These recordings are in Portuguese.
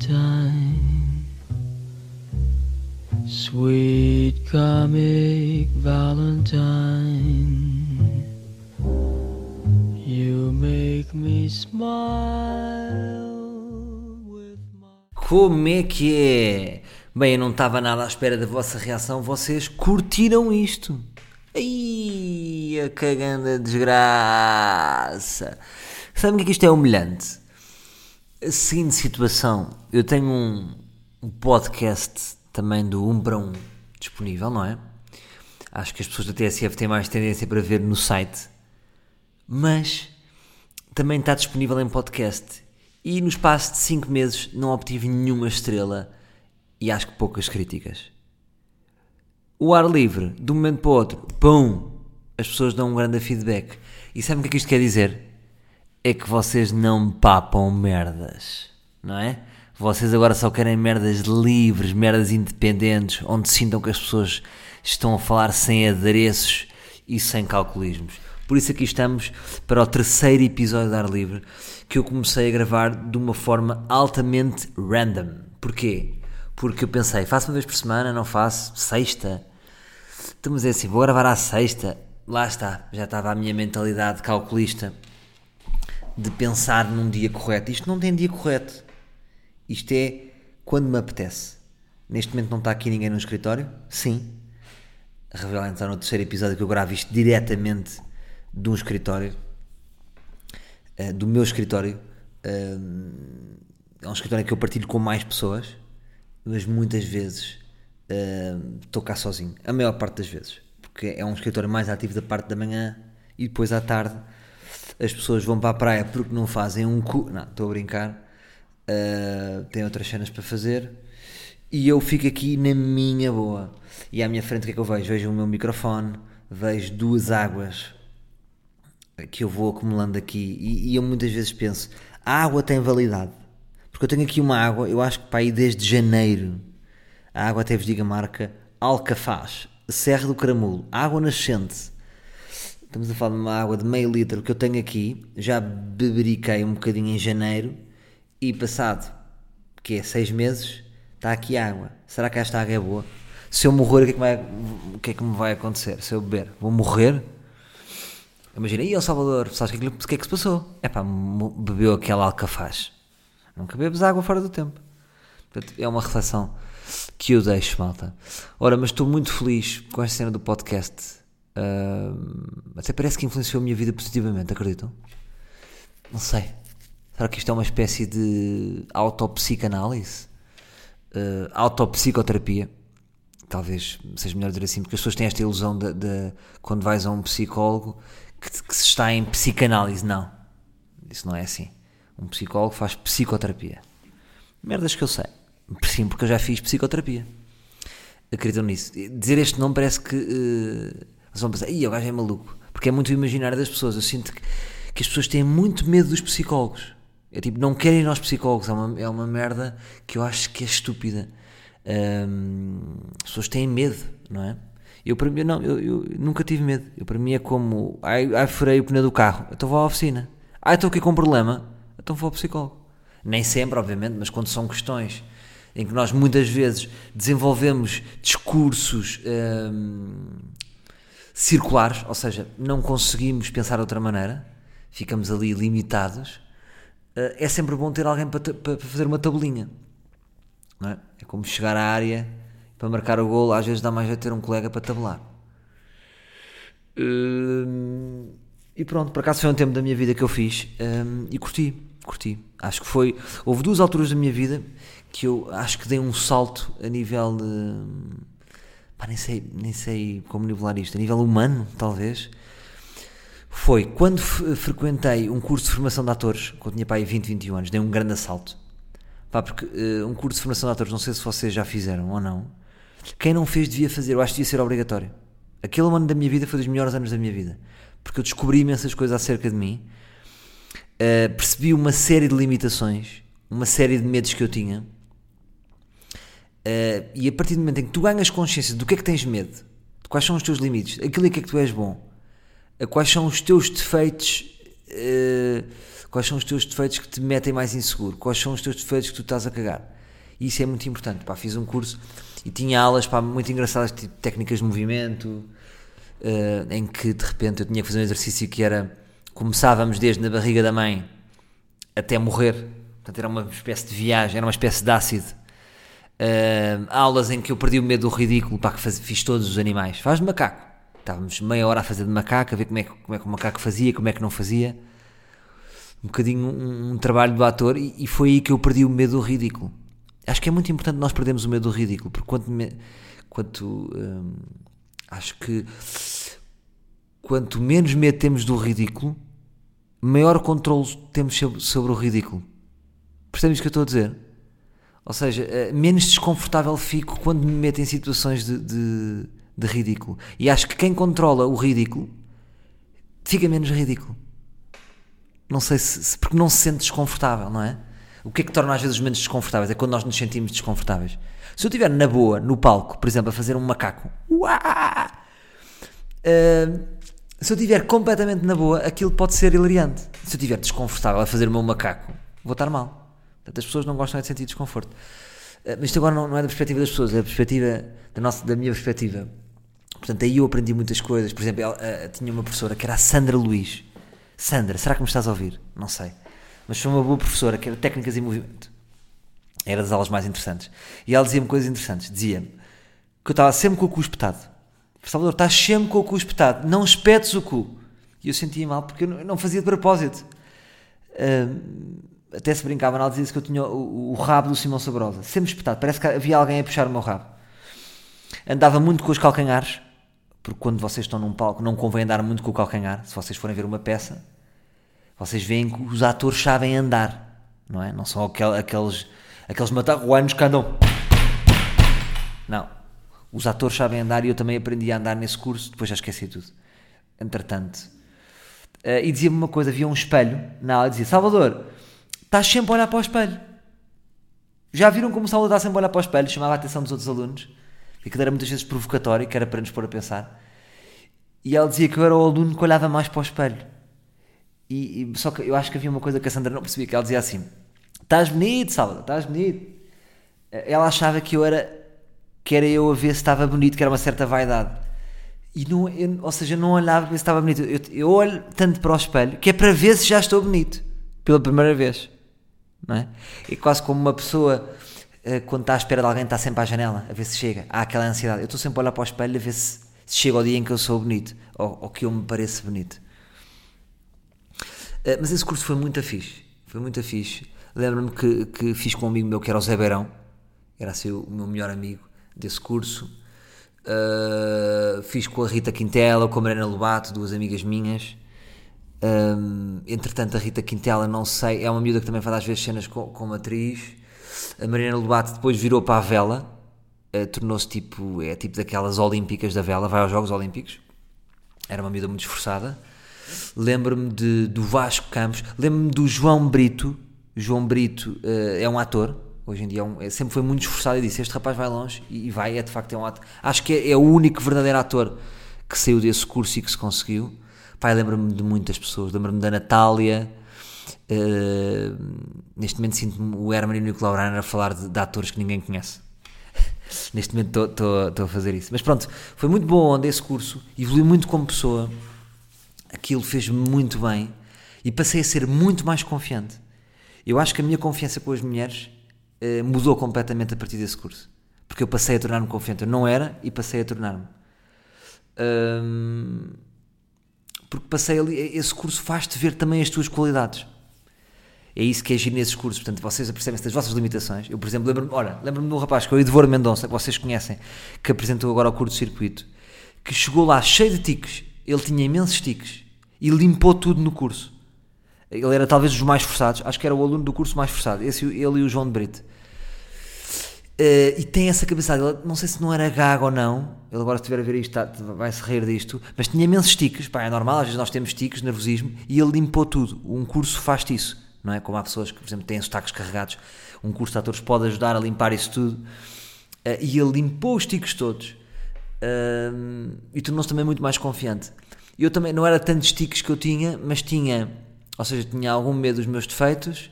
Valentine. Sweet comic Valentine. You make me smile with my. Como é que é? Bem, eu não estava nada à espera da vossa reação. Vocês curtiram isto? Ai, a caganda desgraça. Sabem é que isto é humilhante? A seguinte situação. Eu tenho um, um podcast também do 1 para 1 disponível, não é? Acho que as pessoas da TSF têm mais tendência para ver no site. Mas também está disponível em podcast. E no espaço de 5 meses não obtive nenhuma estrela e acho que poucas críticas. O ar livre, de um momento para o outro, pum! As pessoas dão um grande feedback. E sabe o que é que isto quer dizer? É que vocês não papam merdas, não é? Vocês agora só querem merdas livres, merdas independentes, onde sintam que as pessoas estão a falar sem adereços e sem calculismos. Por isso aqui estamos para o terceiro episódio de Ar Livre, que eu comecei a gravar de uma forma altamente random. Porquê? Porque eu pensei, faço uma vez por semana, não faço, sexta. Estamos a dizer assim, vou gravar à sexta. Lá está, já estava a minha mentalidade calculista de pensar num dia correto. Isto não tem dia correto. Isto é quando me apetece. Neste momento não está aqui ninguém no escritório? Sim. Revelar então no terceiro episódio que eu gravo isto diretamente de um escritório, eh, do meu escritório. Eh, é um escritório que eu partilho com mais pessoas, mas muitas vezes eh, estou cá sozinho. A maior parte das vezes. Porque é um escritório mais ativo da parte da manhã e depois à tarde as pessoas vão para a praia porque não fazem um cu. Não, estou a brincar. Uh, têm outras cenas para fazer. E eu fico aqui na minha boa. E à minha frente o que é que eu vejo? Vejo o meu microfone, vejo duas águas que eu vou acumulando aqui. E, e eu muitas vezes penso: a água tem validade. Porque eu tenho aqui uma água, eu acho que para aí desde janeiro. A água até vos diga marca Alcafaz, Serra do Caramulo, água nascente. Estamos a falar de uma água de meio litro que eu tenho aqui. Já beberiquei um bocadinho em janeiro e passado, que é seis meses, está aqui água. Será que esta água é boa? Se eu morrer, o que é que, vai, que, é que me vai acontecer? Se eu beber, vou morrer? Imagina, e El Salvador, sabes o que, é que, que é que se passou? É pá, bebeu aquela alcafaz. Nunca bebes água fora do tempo. Portanto, é uma reflexão que eu deixo, malta. Ora, mas estou muito feliz com esta cena do podcast. Uh, até parece que influenciou a minha vida positivamente, acreditam? Não sei. Será que isto é uma espécie de autopsicanálise? Uh, autopsicoterapia? Talvez seja melhor dizer assim, porque as pessoas têm esta ilusão de, de quando vais a um psicólogo que, que se está em psicanálise. Não. Isso não é assim. Um psicólogo faz psicoterapia. Merdas que eu sei. Sim, porque eu já fiz psicoterapia. Acreditam nisso. Dizer este nome parece que. Uh, eles vão pensar, ih, o gajo é maluco. Porque é muito imaginário das pessoas. Eu sinto que, que as pessoas têm muito medo dos psicólogos. É tipo, não querem aos psicólogos. É uma, é uma merda que eu acho que é estúpida. As pessoas têm medo, não é? Eu, para mim, não, eu, eu, nunca tive medo. Eu, para mim, é como, ai, ai, furei o pneu do carro, então vou à oficina. Ai, estou aqui com um problema, então vou ao psicólogo. Nem sempre, obviamente, mas quando são questões em que nós muitas vezes desenvolvemos discursos circulares, ou seja, não conseguimos pensar de outra maneira, ficamos ali limitados, é sempre bom ter alguém para, fazer uma tabelinha. É? é? como chegar à área para marcar o golo, às vezes dá mais a ter um colega para tabelar. Hum, e pronto, por acaso foi um tempo da minha vida que eu fiz hum, e curti, curti. Acho que foi. Houve duas alturas da minha vida que eu acho que dei um salto a nível de. Pá, nem sei, nem sei como nivelar isto, a nível humano, talvez. Foi quando frequentei um curso de formação de atores, quando tinha pai 20, 21 anos, dei um grande assalto. Pá, porque uh, um curso de formação de atores, não sei se vocês já fizeram ou não. Quem não fez devia fazer, eu acho que devia ser obrigatório. Aquele ano da minha vida foi dos melhores anos da minha vida. Porque eu descobri imensas coisas acerca de mim, uh, percebi uma série de limitações, uma série de medos que eu tinha. Uh, e a partir do momento em que tu ganhas consciência do que é que tens medo, de quais são os teus limites, aquilo em que é que tu és bom, quais são os teus defeitos eh, quais são os teus defeitos que te metem mais inseguro, quais são os teus defeitos que tu estás a cagar. E isso é muito importante. Pá, fiz um curso e tinha aulas pá, muito engraçadas, tipo técnicas de movimento, eh, em que de repente eu tinha que fazer um exercício que era começávamos desde na barriga da mãe até morrer, portanto era uma espécie de viagem, era uma espécie de ácido. Uh, aulas em que eu perdi o medo do ridículo, pá, que faz, fiz todos os animais. Faz de macaco. Estávamos meia hora a fazer de macaco, a ver como é, que- como é que o macaco fazia, como é que não fazia. Um bocadinho um, um trabalho do ator e, e foi aí que eu perdi o medo do ridículo. Acho que é muito importante nós perdermos o medo do ridículo, porque quanto, me- quanto hum, acho que quanto menos medo temos do ridículo, maior controle temos sobre, sobre o ridículo. Percebes o que eu estou a dizer? Ou seja, eh, menos desconfortável fico quando me meto em situações de, de, de ridículo. E acho que quem controla o ridículo fica menos ridículo. Não sei se, porque não se sente desconfortável, não é? O que é que torna às vezes os momentos desconfortáveis? É quando nós nos sentimos desconfortáveis. Se eu estiver na boa, no palco, por exemplo, a fazer um macaco, uá! Uh, se eu estiver completamente na boa, aquilo pode ser hilariante. Se eu estiver desconfortável a fazer o meu macaco, vou estar mal. As pessoas não gostam é de sentir desconforto. Uh, mas isto agora não, não é da perspectiva das pessoas, é da perspectiva da, nossa, da minha perspectiva. Portanto, aí eu aprendi muitas coisas. Por exemplo, ela, uh, tinha uma professora que era a Sandra Luís. Sandra, será que me estás a ouvir? Não sei. Mas foi uma boa professora, que era técnicas em movimento. Era das aulas mais interessantes. E ela dizia-me coisas interessantes. Dizia-me que eu estava sempre com o cu espetado. Salvador, estás sempre com o cu espetado. Não espetes o cu. E eu sentia mal porque eu não- eu não fazia de propósito. Ahm, até se brincava, ela dizia que eu tinha o, o rabo do Simão Sabrosa. Sempre espetado. Parece que havia alguém a puxar o meu rabo. Andava muito com os calcanhares. Porque quando vocês estão num palco, não convém andar muito com o calcanhar. Se vocês forem ver uma peça, vocês veem que os atores sabem andar, não é? Não são aquel- aqueles, aqueles matarruanos que andam. Não. Os atores sabem andar e eu também aprendi a andar nesse curso, depois já esqueci tudo. Entretanto. Eh, e dizia-me uma coisa: havia um espelho na aula dizia: Salvador, estás sempre a olhar para o espelho. Já viram como o Salvador está sempre a olhar para o espelho? Chamava a atenção dos outros alunos. E aquilo era muitas vezes provocatório, que era para nos pôr a pensar. E ela dizia que eu era o aluno que olhava mais para o espelho. E, e- só que eu acho que havia uma coisa que a Sandra não percebia, que ela dizia assim: Estás bonito, Salvador, estás bonito. Ela achava que eu era que era eu a ver se estava bonito, que era uma certa vaidade. E não, eu- ou seja, eu não olhava para ver se estava bonito. Eu, eu olho tanto para o espelho que é para ver se já estou bonito pela primeira vez. Não é? É quase como uma pessoa eh, quando está à espera de alguém está sempre à janela a ver se chega. Há aquela ansiedade. Eu estou sempre a olhar para o espelho a ver se, se chega o dia em que eu sou bonito ou, ou que eu me pareço bonito. Uh, mas esse curso foi muito fixe. Foi muito fixe. Lembro-me que, que fiz com um amigo meu que era o Zé Beirão, era assim o meu melhor amigo desse curso. Uh, fiz com a Rita Quintela, com a Mariana Lobato, duas amigas minhas. Um, entretanto, a Rita Quintela, não sei, é uma miúda que também faz às vezes cenas com, como atriz. A Mariana Lobato depois virou para a vela, uh, tornou-se tipo, é tipo daquelas olímpicas da vela, vai aos Jogos Olímpicos. Era uma miúda muito esforçada. Lembro-me do Vasco Campos, lembro-me do João Brito. João Brito eh, é um ator, hoje em dia é um- é- sempre foi muito esforçado e disse: Este rapaz vai longe e, e vai, é de facto é um ator. Acho que é, é o único verdadeiro ator que saiu desse curso e que se conseguiu. Pai, lembro-me de muitas pessoas, lembro-me da Natália. eh, neste momento sinto-me o Herman e o Nicolau Reiner a falar de, de atores que ninguém conhece. Neste momento estou a fazer isso. Mas pronto, foi muito bom onde esse curso, evolui muito como pessoa, aquilo fez-me muito bem e passei a ser muito mais confiante. Eu acho que a minha confiança com as mulheres eh, mudou completamente a partir desse curso. Porque eu passei a tornar-me confiante. Eu não era e passei a tornar-me. Porque passei ali. Esse curso faz-te ver também as tuas qualidades. É isso que é giro nesses cursos. Portanto, vocês apercebem-se das vossas limitações. Eu, por exemplo, lembro-me, ora, lembro-me de um rapaz que é o Edvor Mendonça, que vocês conhecem, que apresentou agora o curto-circuito, que chegou lá cheio de tiques. Ele tinha imensos tiques e limpou tudo no curso. Ele era talvez dos mais forçados, acho que era o aluno do curso mais forçado, esse, ele e o João de Brito. Eh, e tem essa cabeçada, não sei se não era gago ou não, ele agora se estiver a ver isto tá- vai-se rir disto, mas tinha imensos tiques, pá, é normal, às vezes nós temos tiques, nervosismo, e ele limpou tudo. Um curso faz-te isso, não é? Como há pessoas que, por exemplo, têm sotaques carregados, um curso de atores pode ajudar a limpar isso tudo, Eh, e ele limpou os tiques todos, Ahm, e tornou-se também muito mais confiante. Eu também, não era tantos tiques que eu tinha, mas tinha Ou seja, tinha algum medo dos meus defeitos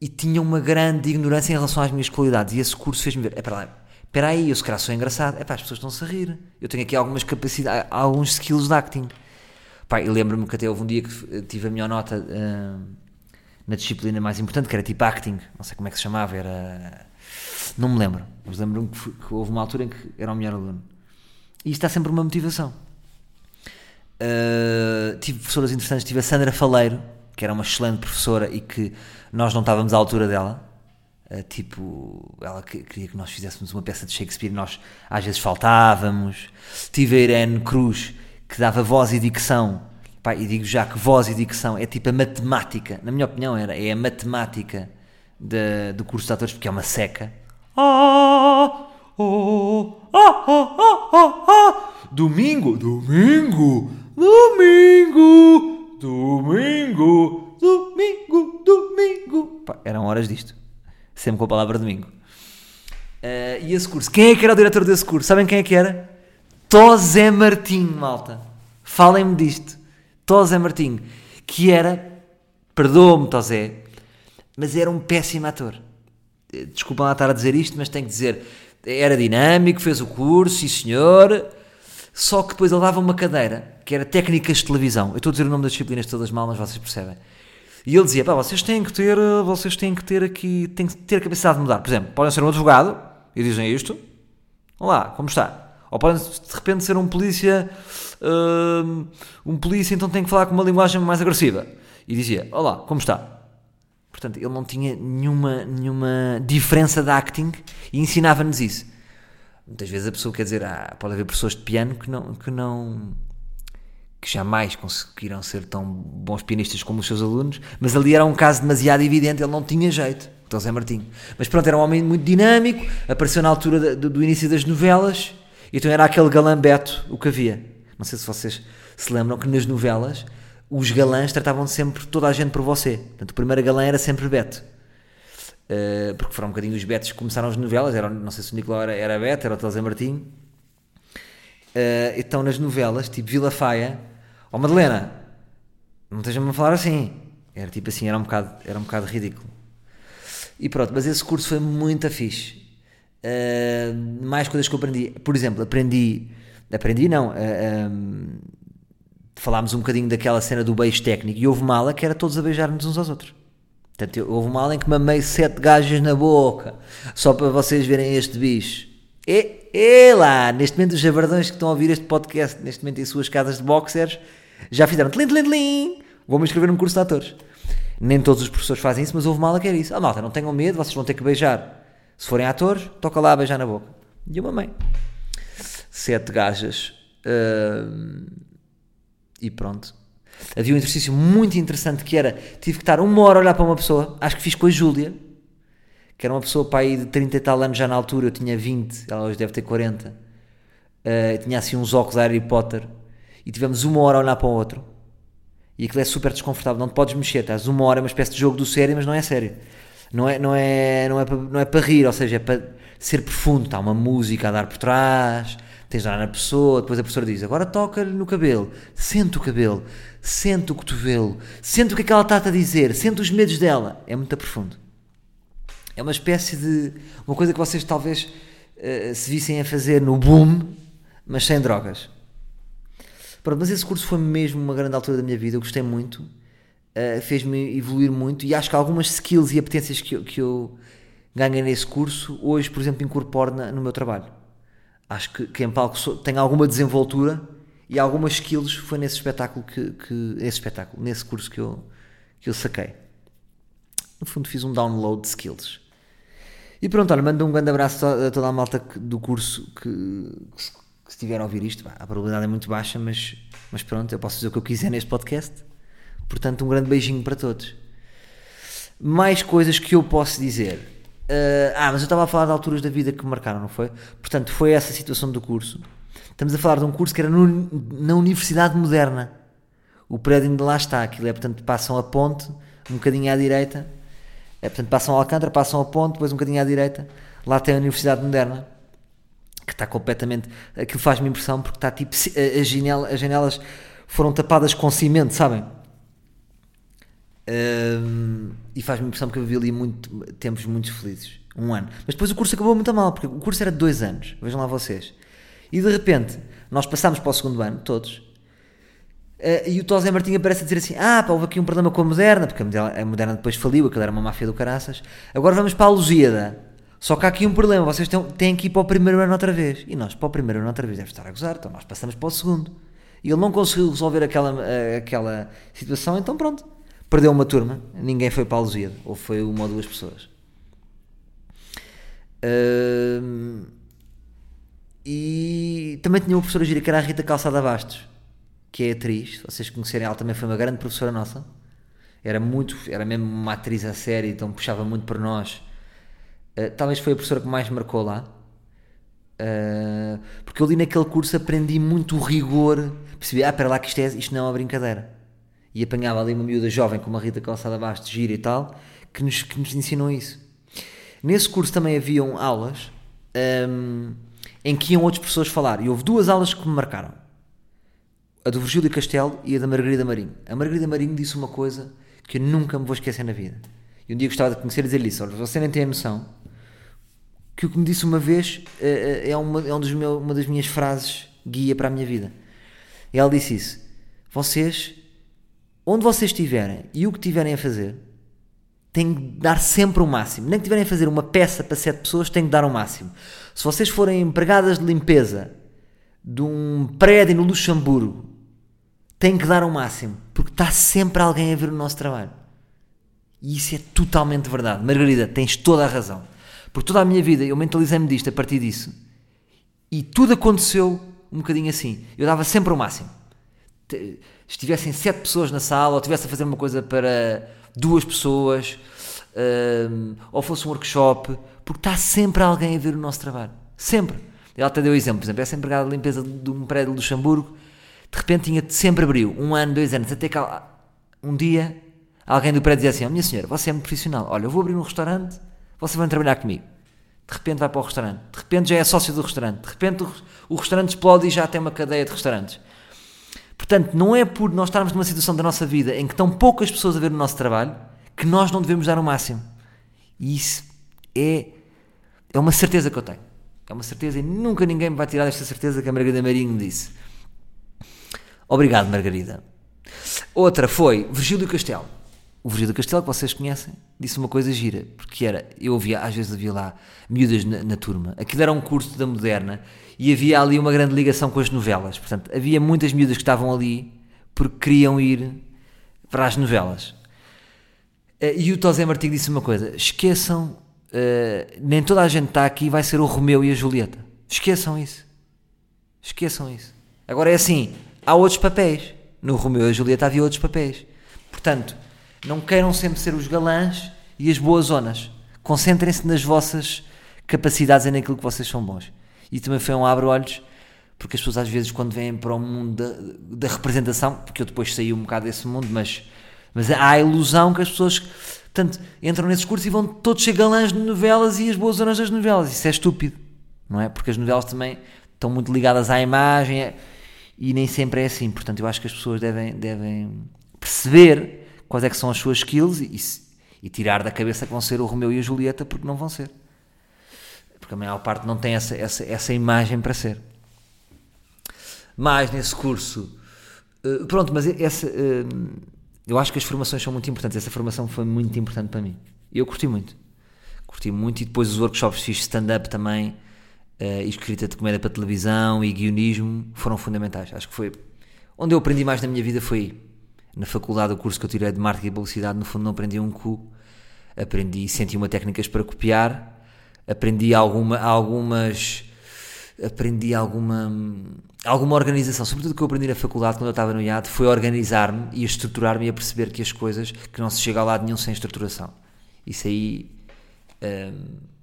e tinha uma grande ignorância em relação às minhas qualidades. E esse curso fez-me ver: é para lá, espera aí, eu se calhar sou engraçado. É pá, as pessoas estão-se a rir. Eu tenho aqui algumas capacidades, alguns skills de acting. Pá, lembro-me que até houve um dia que tive a melhor nota uh, na disciplina mais importante, que era tipo acting, não sei como é que se chamava, era. Não me lembro, mas lembro-me que, que, houve uma altura em que era o melhor aluno. E isto está sempre uma motivação. Uh, tive professoras interessantes, tive a Sandra Faleiro, que era uma excelente professora e que nós não estávamos à altura dela. Uh, tipo, ela queria que nós fizéssemos uma peça de Shakespeare nós às vezes faltávamos. Tive a Irene Cruz, que dava voz e dicção. Pá, e digo já que voz e dicção é tipo a matemática, na minha opinião era, é a matemática de, do curso de atores, porque é uma seca. Ah, oh, ah, ah, ah, ah, ah. Domingo, domingo, domingo, domingo, domingo, domingo. Pá, eram horas disto, sempre com a palavra domingo. Uh, e esse curso, quem é que era o diretor desse curso? Sabem quem é que era? Tosé Martim, malta. Falem-me disto. Tosé Martim, que era, perdoa-me Tosé, mas era um péssimo ator. Desculpa lá estar a dizer isto, mas tenho que dizer, era dinâmico, fez o curso, sim senhor, só que depois ele dava uma cadeira, que era técnicas de televisão. Eu estou a dizer o nome das disciplinas todas mal, mas vocês percebem. E ele dizia, pá, vocês têm que ter, vocês têm que ter aqui, têm que ter a capacidade de mudar. Por exemplo, podem ser um advogado e dizem isto. Olá, como está? Ou podem de repente ser um polícia, uh, um polícia então tem que falar com uma linguagem mais agressiva. E dizia, olá, como está? Portanto, ele não tinha nenhuma, nenhuma diferença de acting e ensinava-nos isso. Muitas vezes a pessoa quer dizer, ah, pode haver pessoas de piano que não, que não que jamais conseguiram ser tão bons pianistas como os seus alunos, mas ali era um caso demasiado evidente, ele não tinha jeito, então Zé Martinho. Mas pronto, era um homem muito dinâmico, apareceu na altura do, do início das novelas, então era aquele galã Beto o que havia. Não sei se vocês se lembram que nas novelas os galãs tratavam sempre toda a gente por você. Portanto, o primeiro galã era sempre Beto. Uh, porque foram um bocadinho os Betos que começaram as novelas. Era, não sei se o Nicolau era, era Beto, era o Telzé Martim. Uh, então, nas novelas, tipo Vila Faia, ó oh, Madalena, não esteja-me a falar assim. Era tipo assim, era um bocado, era um bocado ridículo. E pronto, mas esse curso foi muito fixe. Uh, mais coisas que eu aprendi. Por exemplo, aprendi. Aprendi não. Uh, falámos um bocadinho daquela cena do beijo técnico e houve uma aula que era todos a beijar-nos uns aos outros. Portanto, houve uma aula em que mamei sete gajas na boca, só para vocês verem este bicho. E, lá, neste momento os javardões que estão a ouvir este podcast, neste momento em suas casas de boxers, já fizeram tlim, tlim, tlim, vou-me inscrever num curso de atores. Nem todos os professores fazem isso, mas houve uma aula que era isso. Ah, malta, não tenham medo, vocês vão ter que beijar. Se forem atores, toca lá a beijar na boca. E eu mamei. Sete gajas. Uh, e pronto. Havia um exercício muito interessante que era: tive que estar uma hora a olhar para uma pessoa, acho que fiz com a Júlia, que era uma pessoa para aí de 30 e tal anos já na altura, eu tinha 20, ela hoje deve ter 40. Uh, eh, tinha assim uns óculos a Harry Potter e tivemos uma hora a olhar para o outro. E aquilo é super desconfortável, não te podes mexer, estás uma hora, é uma espécie de jogo do sério, mas não é sério. Não é, não é, não é, para, não é para rir, ou seja, é para ser profundo. Está uma música a dar por trás, tens de olhar na pessoa, depois a professora diz, agora toca-lhe no cabelo, sente o cabelo, sente o cotovelo, sente o que é que ela está a dizer, sente os medos dela. É muito profundo. É uma espécie de. uma coisa que vocês talvez uh, se vissem a fazer no boom, mas sem drogas. Pronto, mas esse curso foi mesmo uma grande altura da minha vida, eu gostei muito, uh, fez-me evoluir muito e acho que algumas skills e apetências que eu, que eu ganhei nesse curso, hoje, por exemplo, incorporo na, no meu trabalho acho que, que em palco tem alguma desenvoltura e algumas skills foi nesse espetáculo que, que esse espetáculo, nesse curso que eu, que eu saquei. No fundo fiz um download de skills. E pronto, olha, mando um grande abraço a toda a malta do curso que, que, estiver a ouvir isto. a probabilidade é muito baixa, mas, mas pronto, eu posso dizer o que eu quiser neste podcast. Portanto, um grande beijinho para todos. Mais coisas que eu posso dizer. Uh, ah, mas eu estava a falar de alturas da vida que me marcaram, não foi? Portanto, foi essa situação do curso. Estamos a falar de um curso que era no, na Universidade Moderna. O prédio ainda lá está. Aquilo é, portanto, passam a ponte, um bocadinho à direita. É, portanto, passam a Alcântara, passam a ponte, depois um bocadinho à direita. Lá tem a Universidade Moderna. Que está completamente. Aquilo faz-me impressão porque está tipo. As, as janelas foram tapadas com cimento, sabem? Hum, e faz-me impressão que eu vivi ali muito, tempos muito felizes. Um ano. Mas depois o curso acabou muito mal, porque o curso era de dois anos. Vejam lá vocês. E de repente, nós passámos para o segundo ano, todos. Uh, e o Tosé Martim aparece a dizer assim: Ah, pá, houve aqui um problema com a Moderna, porque a Moderna, depois faliu, aquilo era uma máfia do caraças. Agora vamos para a Lusíada. Só que há aqui um problema, vocês têm, têm que ir para o primeiro ano outra vez. E nós, para o primeiro ano outra vez, deve estar a gozar, então nós passamos para o segundo. E ele não conseguiu resolver aquela, uh, aquela situação, então pronto. Perdeu uma turma, ninguém foi para a Lusíada, ou foi uma ou duas pessoas. Uh, e também tinha uma professora gira que era a Rita Calçada Bastos que é atriz, vocês conhecerem, ela também foi uma grande professora nossa. Era muito, era mesmo uma atriz a série, então puxava muito por nós. Uh, talvez foi a professora que mais marcou lá. Uh, porque eu li naquele curso, aprendi muito rigor. Percebi, ah, para lá que isto, é, isto não é uma brincadeira. E apanhava ali uma miúda jovem, como a Rita Calçada Bastos, gira e tal, que nos, que nos ensinou isso. Nesse curso também haviam aulas um, em que iam outras pessoas falar. E houve duas aulas que me marcaram a do Virgílio Castelo e a da Margarida Marinho. A Margarida Marinho disse uma coisa que eu nunca me vou esquecer na vida. E um dia gostava de conhecer e dizer-lhe isso. Olha, você nem tem a noção que o que me disse uma vez é, é uma, é um dos meu, uma das minhas frases guia para a minha vida. E ela disse isso. Vocês, onde vocês estiverem e o que tiverem a fazer, têm que dar sempre o máximo. Nem que tiverem a fazer uma peça para sete pessoas, têm que dar o máximo. Se vocês forem empregadas de limpeza de um prédio no Luxemburgo tem que dar o máximo, porque está sempre alguém a ver o nosso trabalho. E isso é totalmente verdade. Margarida, tens toda a razão. Por toda a minha vida eu mentalizei-me disto a partir disso. E tudo aconteceu um bocadinho assim. Eu dava sempre o máximo. Estivessem sete pessoas na sala, ou estivesse a fazer uma coisa para duas pessoas, um, ou fosse um workshop, porque está sempre alguém a ver o nosso trabalho. Sempre. Ela até deu exemplo, por exemplo, essa empregada de limpeza de um prédio de Luxemburgo de repente tinha sempre abriu, um ano, dois anos, até que um dia alguém do prédio dizia assim: oh, Minha senhora, você é muito profissional, olha, eu vou abrir um restaurante, você vai trabalhar comigo. De repente vai para o restaurante, de repente já é sócio do restaurante, de repente o, restaurante explode e já tem uma cadeia de restaurantes. Portanto, não é por nós estarmos numa situação da nossa vida em que estão poucas pessoas a ver o nosso trabalho que nós não devemos dar o máximo. E isso é, é uma certeza que eu tenho. É uma certeza e nunca ninguém me vai tirar desta certeza que a Margarida Marinho disse. Obrigado, Margarida. Outra foi Virgílio Castelo. O Virgílio Castelo, que vocês conhecem, disse uma coisa gira, porque era, eu ouvia, às vezes havia lá miúdas na, na turma, aquilo era um curso da moderna e havia ali uma grande ligação com as novelas, portanto, havia muitas miúdas que estavam ali porque queriam ir para as novelas. Eh, e o Tosé Martins disse uma coisa: esqueçam, uh, nem toda a gente está aqui vai ser o Romeu e a Julieta. Esqueçam isso. Esqueçam isso. Agora é assim: há outros papéis. No Romeu e Julieta havia outros papéis. Portanto, não queiram sempre ser os galãs e as boas zonas. Concentrem-se nas vossas capacidades e naquilo que vocês são bons. E também foi um abre-olhos, porque as pessoas às vezes quando vêm para o mundo da, da, representação, porque eu depois saí um bocado desse mundo, mas, mas há a ilusão que as pessoas portanto, entram nesses cursos e vão todos ser galãs de novelas e as boas zonas das novelas. Isso é estúpido, não é? Porque as novelas também estão muito ligadas à imagem. É, e nem sempre é assim. Portanto, eu acho que as pessoas devem, devem perceber quais é que são as suas skills e, e, tirar da cabeça que vão ser o Romeu e a Julieta, porque não vão ser. Porque a maior parte não tem essa, essa, essa imagem para ser. Mais nesse curso. Uh, pronto, mas essa, uh, eu acho que as formações são muito importantes. Essa formação foi muito importante para mim. Eu curti muito. Curti muito e depois os workshops fiz stand-up também uh, escrita de comédia para televisão e guionismo foram fundamentais. Acho que foi onde eu aprendi mais na minha vida foi na faculdade, o curso que eu tirei de marketing e publicidade. No fundo, não aprendi um cu, aprendi uma técnicas para copiar, aprendi alguma, algumas. Aprendi alguma, alguma organização, sobretudo o que eu aprendi na faculdade quando eu estava no IAD, foi organizar-me e estruturar-me e a perceber que as coisas, que não se chega a lado nenhum sem estruturação. Isso aí um, eh,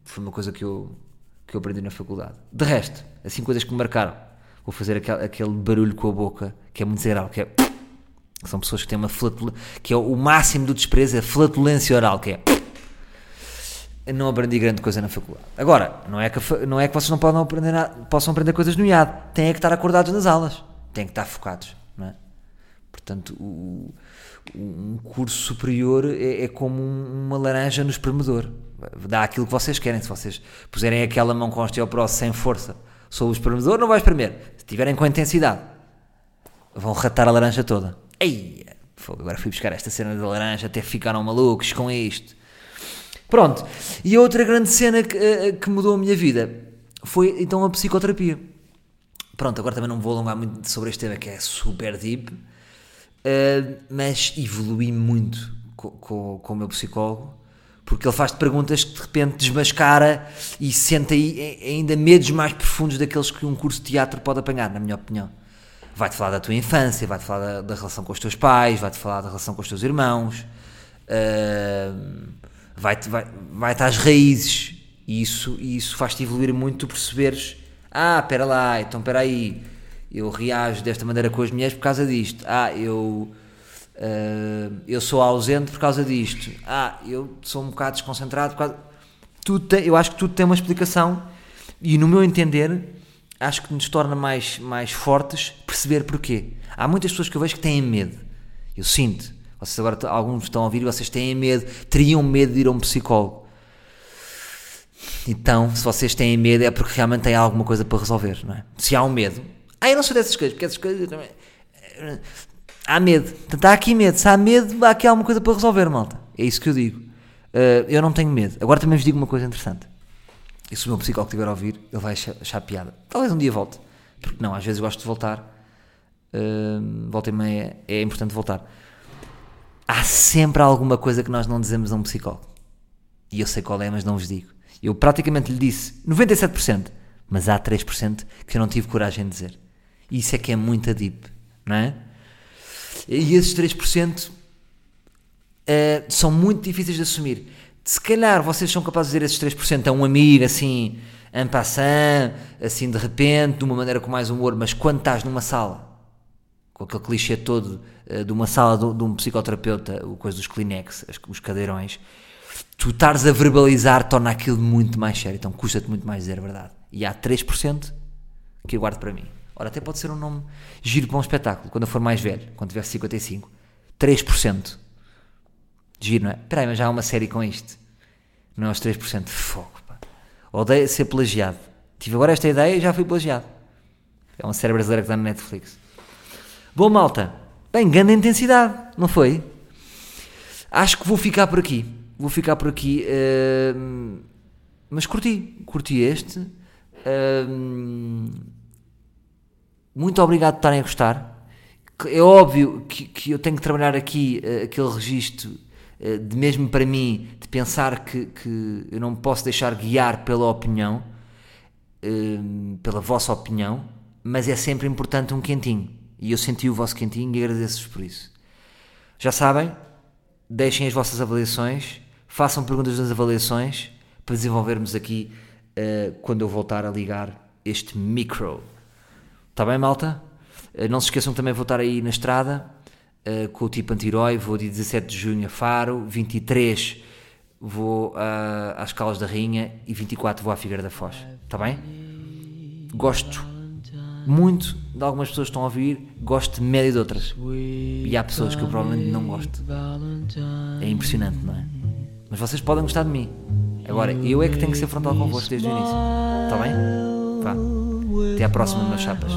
foi uma coisa que eu, que eu aprendi na faculdade. De resto, assim coisas que me marcaram. Vou fazer aquele, aquele barulho com a boca que é muito desagradável, que é. São pessoas que têm uma flatulência, que é o máximo do desprezo, é a flatulência oral, que é. Não aprendi grande coisa na faculdade. Agora, não é que, não é que vocês não podem aprender nada, possam aprender coisas no IAD. Têm é que estar acordados nas aulas. Têm que estar focados, não é? Portanto, o- um curso superior é, é como um- uma laranja no espremedor. Dá aquilo que vocês querem. Se vocês puserem aquela mão com osteoporose sem força sobre o espremedor, não vai espremer. Se tiverem com intensidade, vão ratar a laranja toda. Ei, agora fui buscar esta cena da laranja, até ficaram malucos com isto. Pronto, e a outra grande cena que, eh, que mudou a minha vida foi então a psicoterapia. Pronto, agora também não vou alongar muito sobre este tema que é super deep, mas evolui muito co- co- com, o meu psicólogo, porque ele faz-te perguntas que de repente desmascara e sente aí ainda medos mais profundos daqueles que um curso de teatro pode apanhar, na minha opinião. Vai-te falar da tua infância, vai-te falar da, da relação com os teus pais, vai-te falar da relação com os teus irmãos, uh, vai-te vai, vai às raízes. E isso, e isso faz-te evoluir muito, tu perceberes, ah, espera lá, então espera aí, eu reajo desta maneira com as mulheres por causa disto. Ah, eu, uh, eu sou ausente por causa disto. Ah, eu sou um bocado desconcentrado por causa... Tudo tem, eu acho que tudo tem uma explicação e no meu entender acho que nos torna mais, mais fortes perceber porquê. Há muitas pessoas que eu vejo que têm medo. Eu sinto. Vocês agora, alguns estão a ouvir e vocês têm medo, teriam medo de ir a um psicólogo. Então, se vocês têm medo é porque realmente têm alguma coisa para resolver, não é? Se há um medo. Ah, eu não sou dessas coisas, porque essas coisas também... Há medo. Portanto, há aqui medo. Se há medo, há aqui alguma coisa para resolver, malta. É isso que eu digo. Uh, eu não tenho medo. Agora também vos digo uma coisa interessante. E se o meu psicólogo estiver a ouvir, ele vai achar, achar piada. Talvez um dia volte. Porque não, às vezes gosto de voltar. Uh, volta e meia é importante voltar. Há sempre alguma coisa que nós não dizemos a um psicólogo. E eu sei qual é, mas não vos digo. Eu praticamente lhe disse 97%, mas há 3% que eu não tive coragem de dizer. Isso é que é muito deep, não é? E esses 3% uh, são muito difíceis de assumir. Se calhar vocês são capazes de dizer esses 3% a um amigo, assim, en passant, assim de repente, de uma maneira com mais humor, mas quando estás numa sala, com aquele clichê todo uh, de uma sala de, de, um psicoterapeuta, o coisa dos Kleenex, os cadeirões, tu estares a verbalizar torna aquilo muito mais sério, então custa-te muito mais dizer a verdade. E há 3% que eu guardo para mim. Ora, até pode ser um nome giro para um espetáculo, quando eu for mais velho, quando tiver 55. 3%. Giro, não é? Espera aí, mas já há uma série com isto. Não é os 3%. Fogo, pá. Odeio ser plagiado. Tive agora esta ideia e já fui plagiado. É uma série brasileira que está na Netflix. Bom, malta. Bem, grande intensidade, não foi? Acho que vou ficar por aqui. Vou ficar por aqui. Uh, mas curti. Curti este. Uh, muito obrigado por estarem a gostar. É óbvio que, que eu tenho que trabalhar aqui uh, aquele registro uh, de mesmo para mim, de pensar que, que eu não me posso deixar guiar pela opinião, uh, pela vossa opinião, mas é sempre importante um quentinho. E eu senti o vosso quentinho e agradeço-vos por isso. Já sabem, deixem as vossas avaliações, façam perguntas nas avaliações para desenvolvermos aqui quando eu voltar a ligar este micro. Está bem, malta? Uh, não se esqueçam que também vou estar aí na estrada uh, com o tipo anti-herói. Vou dia 17 de junho a Faro, 23 vou uh, às Calas da Rainha e 24 vou à Figueira da Foz. Está bem? Gosto muito de algumas pessoas que estão a ouvir, gosto de média de outras. E há pessoas que eu provavelmente não gosto. É impressionante, não é? Mas vocês podem gostar de mim. Agora, eu é que tenho que ser frontal convosco desde o início. Está bem? Vá. Até à próxima, meus chapas.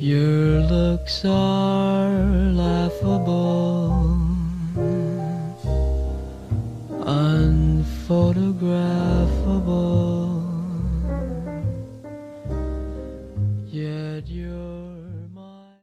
Your looks are laughable, unphotographable.